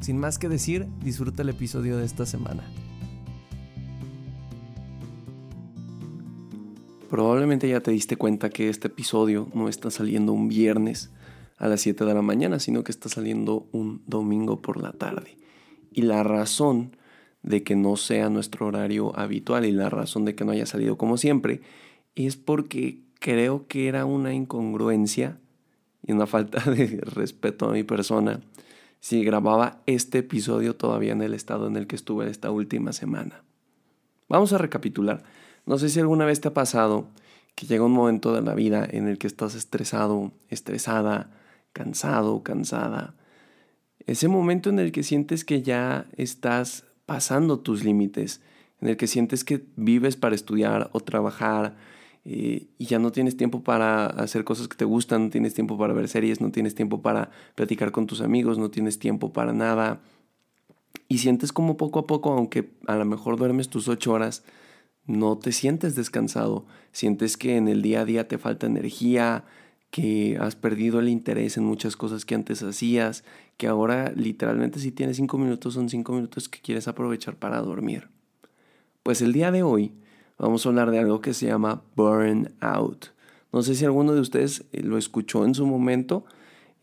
Sin más que decir, disfruta el episodio de esta semana. Probablemente ya te diste cuenta que este episodio no está saliendo un viernes a las 7 de la mañana, sino que está saliendo un domingo por la tarde. Y la razón de que no sea nuestro horario habitual y la razón de que no haya salido como siempre es porque creo que era una incongruencia y una falta de respeto a mi persona si grababa este episodio todavía en el estado en el que estuve esta última semana. Vamos a recapitular. No sé si alguna vez te ha pasado que llega un momento de la vida en el que estás estresado, estresada, cansado, cansada. Ese momento en el que sientes que ya estás pasando tus límites, en el que sientes que vives para estudiar o trabajar eh, y ya no tienes tiempo para hacer cosas que te gustan, no tienes tiempo para ver series, no tienes tiempo para platicar con tus amigos, no tienes tiempo para nada. Y sientes como poco a poco, aunque a lo mejor duermes tus ocho horas, no te sientes descansado. Sientes que en el día a día te falta energía, que has perdido el interés en muchas cosas que antes hacías, que ahora literalmente si tienes cinco minutos son cinco minutos que quieres aprovechar para dormir. Pues el día de hoy vamos a hablar de algo que se llama burnout. No sé si alguno de ustedes eh, lo escuchó en su momento.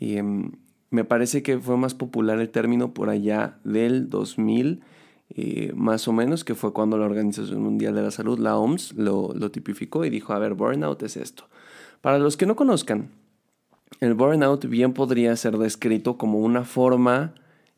em, me parece que fue más popular el término por allá del 2000, eh, más o menos, que fue cuando la Organización Mundial de la Salud, la OMS, lo, lo tipificó y dijo, a ver, burnout es esto. Para los que no conozcan, el burnout bien podría ser descrito como una forma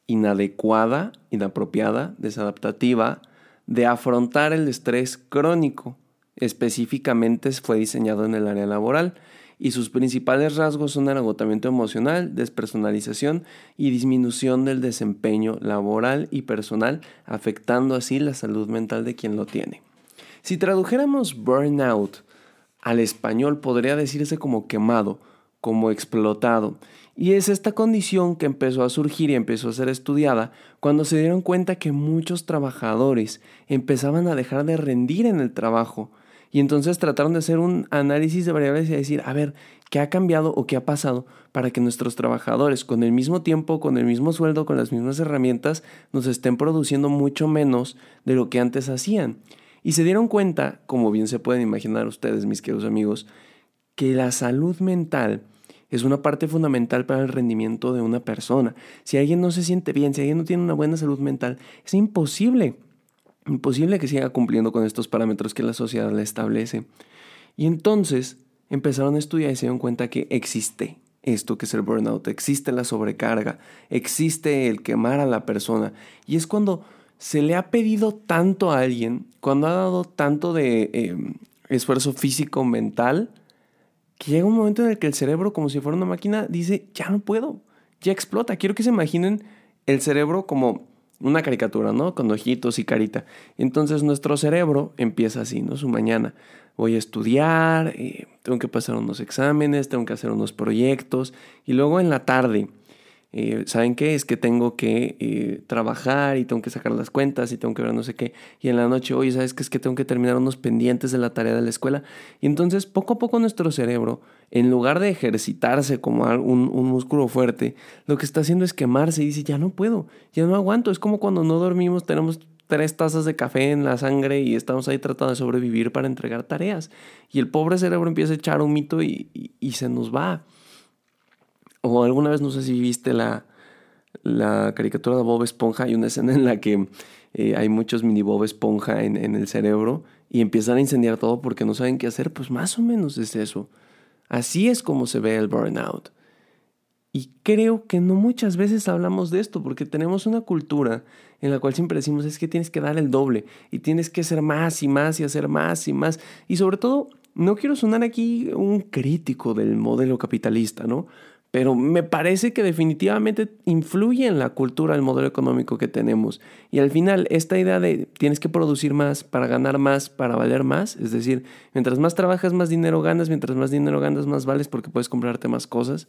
inadecuada, inapropiada, desadaptativa de afrontar el estrés crónico. Específicamente fue diseñado en el área laboral y sus principales rasgos son el agotamiento emocional, despersonalización y disminución del desempeño laboral y personal, afectando así la salud mental de quien lo tiene. Si tradujéramos burnout al español podría decirse como quemado, como explotado, y es esta condición que empezó a surgir y empezó a ser estudiada cuando se dieron cuenta que muchos trabajadores empezaban a dejar de rendir en el trabajo. Y entonces trataron de hacer un análisis de variables y decir, a ver, ¿qué ha cambiado o qué ha pasado para que nuestros trabajadores con el mismo tiempo, con el mismo sueldo, con las mismas herramientas, nos estén produciendo mucho menos de lo que antes hacían? Y se dieron cuenta, como bien se pueden imaginar ustedes, mis queridos amigos, que la salud mental es una parte fundamental para el rendimiento de una persona. Si alguien no se siente bien, si alguien no tiene una buena salud mental, es imposible, imposible que siga cumpliendo con estos parámetros que la sociedad le establece. Y entonces empezaron a estudiar y se dieron cuenta que existe esto que es el burnout, existe la sobrecarga, existe el quemar a la persona. Y es cuando se le ha pedido tanto a alguien, cuando ha dado tanto de eh, esfuerzo físico, mental, que llega un momento en el que el cerebro, como si fuera una máquina, dice, ya no puedo, ya explota. Quiero que se imaginen el cerebro como una caricatura, ¿no? Con ojitos y carita. Entonces nuestro cerebro empieza así, ¿no? Su mañana. Voy a estudiar, eh, tengo que pasar unos exámenes, tengo que hacer unos proyectos. Y luego en la tarde eh, ¿saben qué? Es que tengo que eh, trabajar y tengo que sacar las cuentas y tengo que ver no sé qué. Y en la noche, oye, ¿sabes qué? Es que tengo que terminar unos pendientes de la tarea de la escuela. Y entonces, poco a poco nuestro cerebro, en lugar de ejercitarse como un, un músculo fuerte, lo que está haciendo es quemarse y dice, ya no puedo, ya no aguanto. Es como cuando no dormimos, tenemos tres tazas de café en la sangre y estamos ahí tratando de sobrevivir para entregar tareas. Y el pobre cerebro empieza a echar un mito y, y se nos va. O alguna vez no sé si viste la, la caricatura de Bob Esponja, hay una escena en la que eh, hay muchos mini Bob Esponja en, el cerebro y empiezan a incendiar todo porque no saben qué hacer, pues más o menos es eso. Así es como se ve el burnout. Y creo que no muchas veces hablamos de esto porque tenemos una cultura en la cual siempre decimos es que tienes que dar el doble y tienes que hacer más y más y hacer más y más. Y sobre todo, no quiero sonar aquí un crítico del modelo capitalista, ¿no? Pero me parece que definitivamente influye en la cultura, el modelo económico que tenemos. Y al final, esta idea de tienes que producir más para ganar más, para valer más, es decir, mientras más trabajas, más dinero ganas, mientras más dinero ganas, más vales porque puedes comprarte más cosas,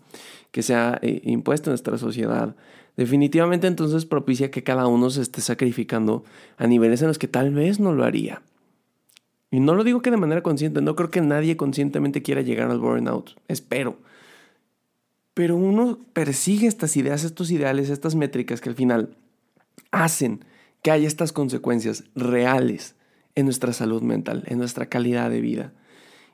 que se ha eh, impuesto en nuestra sociedad. Definitivamente entonces propicia que cada uno se esté sacrificando a niveles en los que tal vez no lo haría. Y no lo digo que de manera consciente, no creo que nadie conscientemente quiera llegar al burnout, espero. Pero uno persigue estas ideas, estos ideales, estas métricas que al final hacen que haya estas consecuencias reales en nuestra salud mental, en nuestra calidad de vida.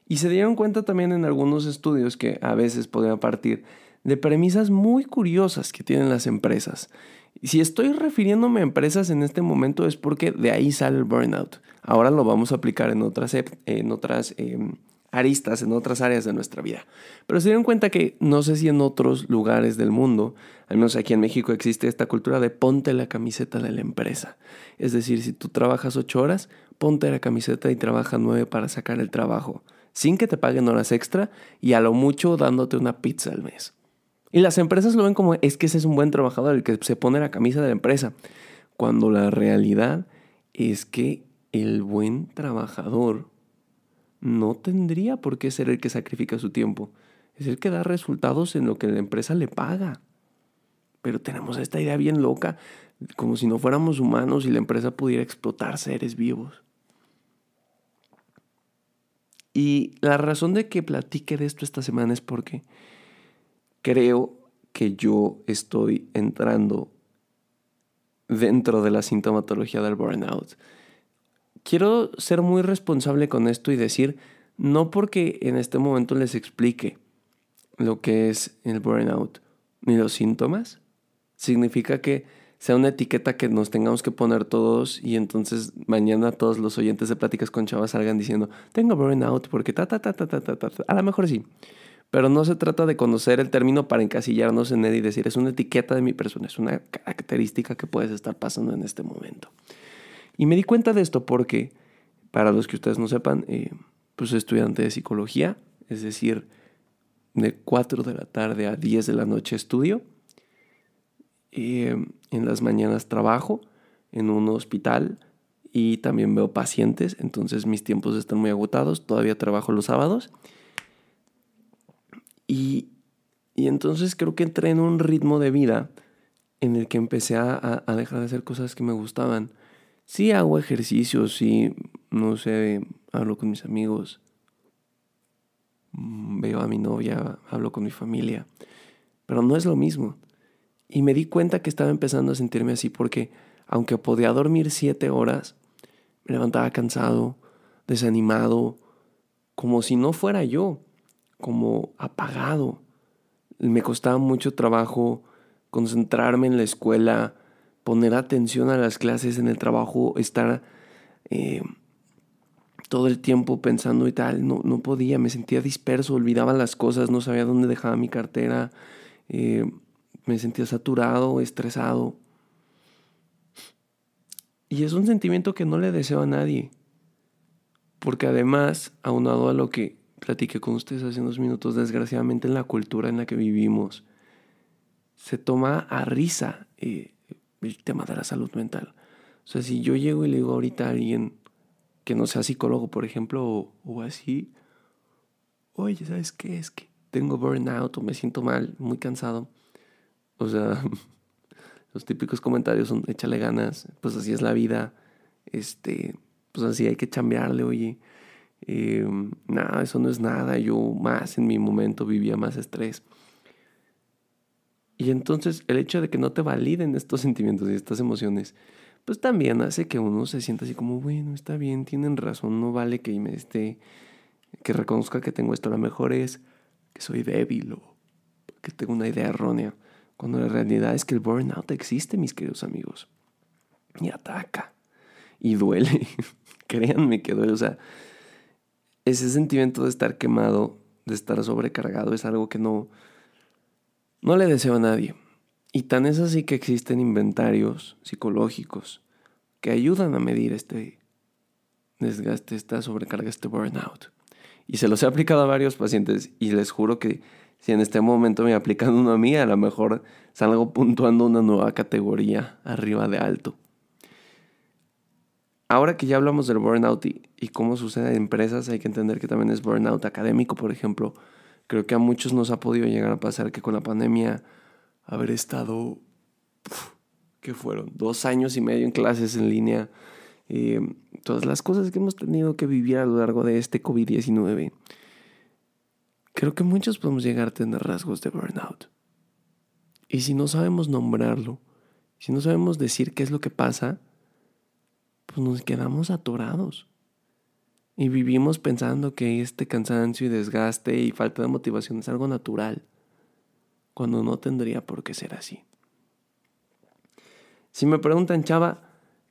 Y se dieron cuenta también en algunos estudios que a veces podían partir de premisas muy curiosas que tienen las empresas. Si estoy refiriéndome a empresas en este momento es porque de ahí sale el burnout. Ahora lo vamos a aplicar en otras, en otras em, aristas en otras áreas de nuestra vida. Pero se dieron cuenta que no sé si en otros lugares del mundo, al menos aquí en México existe esta cultura de ponte la camiseta de la empresa. Es decir, si tú trabajas ocho horas, ponte la camiseta y trabaja nueve para sacar el trabajo, sin que te paguen horas extra y a lo mucho dándote una pizza al mes. Y las empresas lo ven como es que ese es un buen trabajador, el que se pone la camisa de la empresa, cuando la realidad es que el buen trabajador no tendría por qué ser el que sacrifica su tiempo. Es el que da resultados en lo que la empresa le paga. Pero tenemos esta idea bien loca, como si no fuéramos humanos y la empresa pudiera explotar seres vivos. Y la razón de que platique de esto esta semana es porque creo que yo estoy entrando dentro de la sintomatología del burnout quiero ser muy responsable con esto y decir, no porque en este momento les explique lo que es el burnout ni los síntomas, significa que sea una etiqueta que nos tengamos que poner todos y entonces mañana todos los oyentes de Pláticas con Chavas salgan diciendo, tengo burnout porque ta, ta, ta, ta, ta, ta, ta. A lo mejor sí. Pero no se trata de conocer el término para encasillarnos en él y decir, es una etiqueta de mi persona, es una característica que puedes estar pasando en este momento. Y me di cuenta de esto porque, para los que ustedes no sepan, eh, pues estudiante de psicología, es decir, de 4 de la tarde a 10 de la noche estudio. Eh, en las mañanas trabajo en un hospital y también veo pacientes, entonces mis tiempos están muy agotados, todavía trabajo los sábados. Y, y entonces creo que entré en un ritmo de vida en el que empecé a, a dejar de hacer cosas que me gustaban Sí hago ejercicio, sí, no sé, hablo con mis amigos, mm, veo a mi novia, hablo con mi familia, pero no es lo mismo. Y me di cuenta que estaba empezando a sentirme así porque aunque podía dormir siete horas, me levantaba cansado, desanimado, como si no fuera yo, como apagado. Me costaba mucho trabajo concentrarme en la escuela, poner atención a las clases en el trabajo, estar eh, todo el tiempo pensando y tal, no, no, podía, me sentía disperso, olvidaba las cosas, no sabía dónde dejaba mi cartera, eh, me sentía saturado, estresado. Y es un sentimiento que no le deseo a nadie, porque además, aunado a lo que platiqué con ustedes hace unos minutos, desgraciadamente en la cultura en la que vivimos, se toma a risa. Eh, el tema de la salud mental. O sea, si yo llego y le digo ahorita a alguien que no sea psicólogo, por ejemplo, o, así, oye, ¿sabes qué? Es que tengo burnout o me siento mal, muy cansado. O sea, los típicos comentarios son, échale ganas, pues así es la vida, este, pues así hay que chambearle, oye. Eh, nada, eso no es nada, yo más en mi momento vivía más estrés. Y entonces el hecho de que no te validen estos sentimientos y estas emociones, pues también hace que uno se sienta así como, bueno, está bien, tienen razón, no vale que me esté, que reconozca que tengo esto, a lo mejor es que soy débil o que tengo una idea errónea, cuando la realidad es que el burnout existe, mis queridos amigos, y ataca, y duele, créanme que duele, o sea, ese sentimiento de estar quemado, de estar sobrecargado, es algo que no, no le deseo a nadie. Y tan es así que existen inventarios psicológicos que ayudan a medir este desgaste, esta sobrecarga, este burnout. Y se los he aplicado a varios pacientes y les juro que si en este momento me aplican uno a mí, a lo mejor salgo puntuando una nueva categoría arriba de alto. Ahora que ya hablamos del burnout y, y, cómo sucede en empresas, hay que entender que también es burnout académico, por ejemplo. Creo que a muchos nos ha podido llegar a pasar que con la pandemia haber estado, ¿qué fueron? Dos años y medio en clases en línea, eh, todas las cosas que hemos tenido que vivir a lo largo de este COVID-19. Creo que muchos podemos llegar a tener rasgos de burnout. Y si no sabemos nombrarlo, si no sabemos decir qué es lo que pasa, pues nos quedamos atorados. Y vivimos pensando que este cansancio y desgaste y falta de motivación es algo natural, cuando no tendría por qué ser así. Si me preguntan, Chava,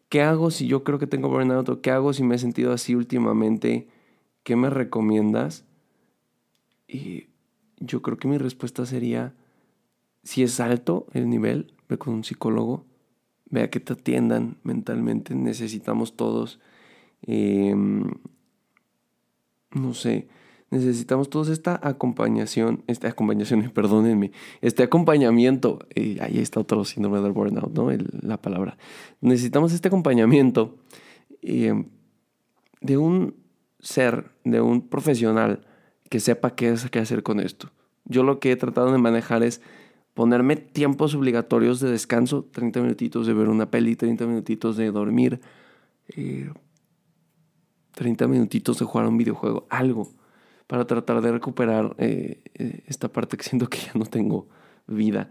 ¿qué hago si yo creo que tengo burnout o qué hago si me he sentido así últimamente? ¿Qué me recomiendas? Y yo creo que mi respuesta sería, si es alto el nivel, ve con un psicólogo, vea que te atiendan mentalmente, necesitamos todos, em, no sé, necesitamos todos esta acompañación, esta acompañación, perdónenme, este acompañamiento, eh, ahí está otro síndrome del burnout, ¿no? la palabra. Necesitamos este acompañamiento em, de un ser, de un profesional que sepa qué, es, qué hacer con esto. Yo lo que he tratado de manejar es ponerme tiempos obligatorios de descanso, 30 minutitos de ver una peli, 30 minutitos de dormir, 30 eh, minutitos de jugar un videojuego, algo, para tratar de recuperar eh, eh, esta parte que siento que ya no tengo vida.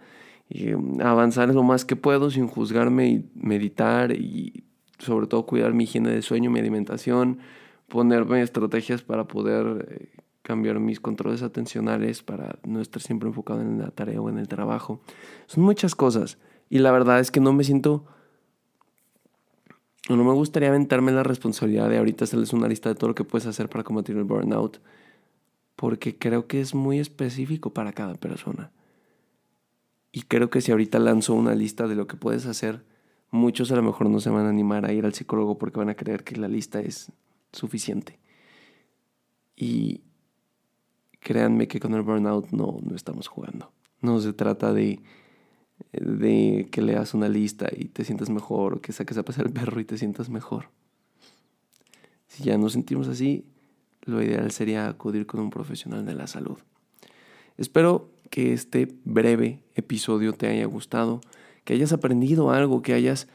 Y, avanzar lo más que puedo sin juzgarme y meditar y sobre todo cuidar mi higiene de sueño, mi alimentación, ponerme estrategias para poder cambiar mis controles atencionales para no estar siempre enfocado en la tarea o en el trabajo. Son muchas cosas. Y la verdad es que no me siento... No me gustaría aventarme la responsabilidad de ahorita hacerles una lista de todo lo que puedes hacer para combatir el burnout. Porque creo que es muy específico para cada persona. Y creo que si ahorita lanzo una lista de lo que puedes hacer, muchos a lo mejor no se van a animar a ir al psicólogo porque van a creer que la lista es suficiente. Y, créanme que con el burnout no, no estamos jugando. No se trata de, de que leas una lista y te sientas mejor o que saques a pasar el perro y te sientas mejor. Si ya nos sentimos así, lo ideal sería acudir con un profesional de la salud. Espero que este breve episodio te haya gustado, que hayas aprendido algo, que hayas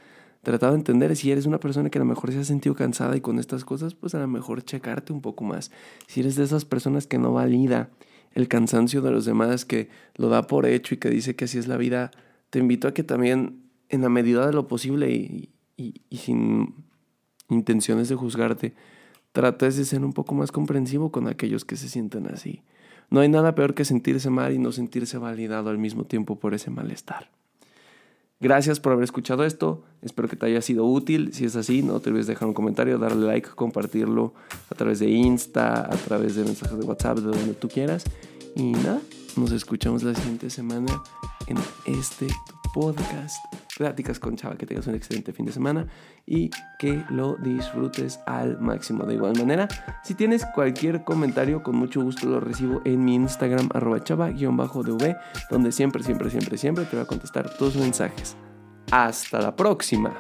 tratado de entender si eres una persona que a lo mejor se ha sentido cansada y con estas cosas, pues a lo mejor checarte un poco más. Si eres de esas personas que no valida el cansancio de los demás, que lo da por hecho y que dice que así es la vida, te invito a que también en la medida de lo posible y, sin intenciones de juzgarte, trates de ser un poco más comprensivo con aquellos que se sienten así. No hay nada peor que sentirse mal y no sentirse validado al mismo tiempo por ese malestar. Gracias por haber escuchado esto. Espero que te haya sido útil. Si es así, no te olvides dejar un comentario, darle like, compartirlo a través de Insta, a través de mensajes de WhatsApp, de donde tú quieras. Y nada, nos escuchamos la siguiente semana en este podcast. Pláticas con Chava, que tengas un excelente fin de semana y que lo disfrutes al máximo. De igual manera, si tienes cualquier comentario, con mucho gusto lo recibo en mi Instagram, arroba chava-dv, donde siempre, siempre, siempre, siempre te voy a contestar tus mensajes. Hasta la próxima.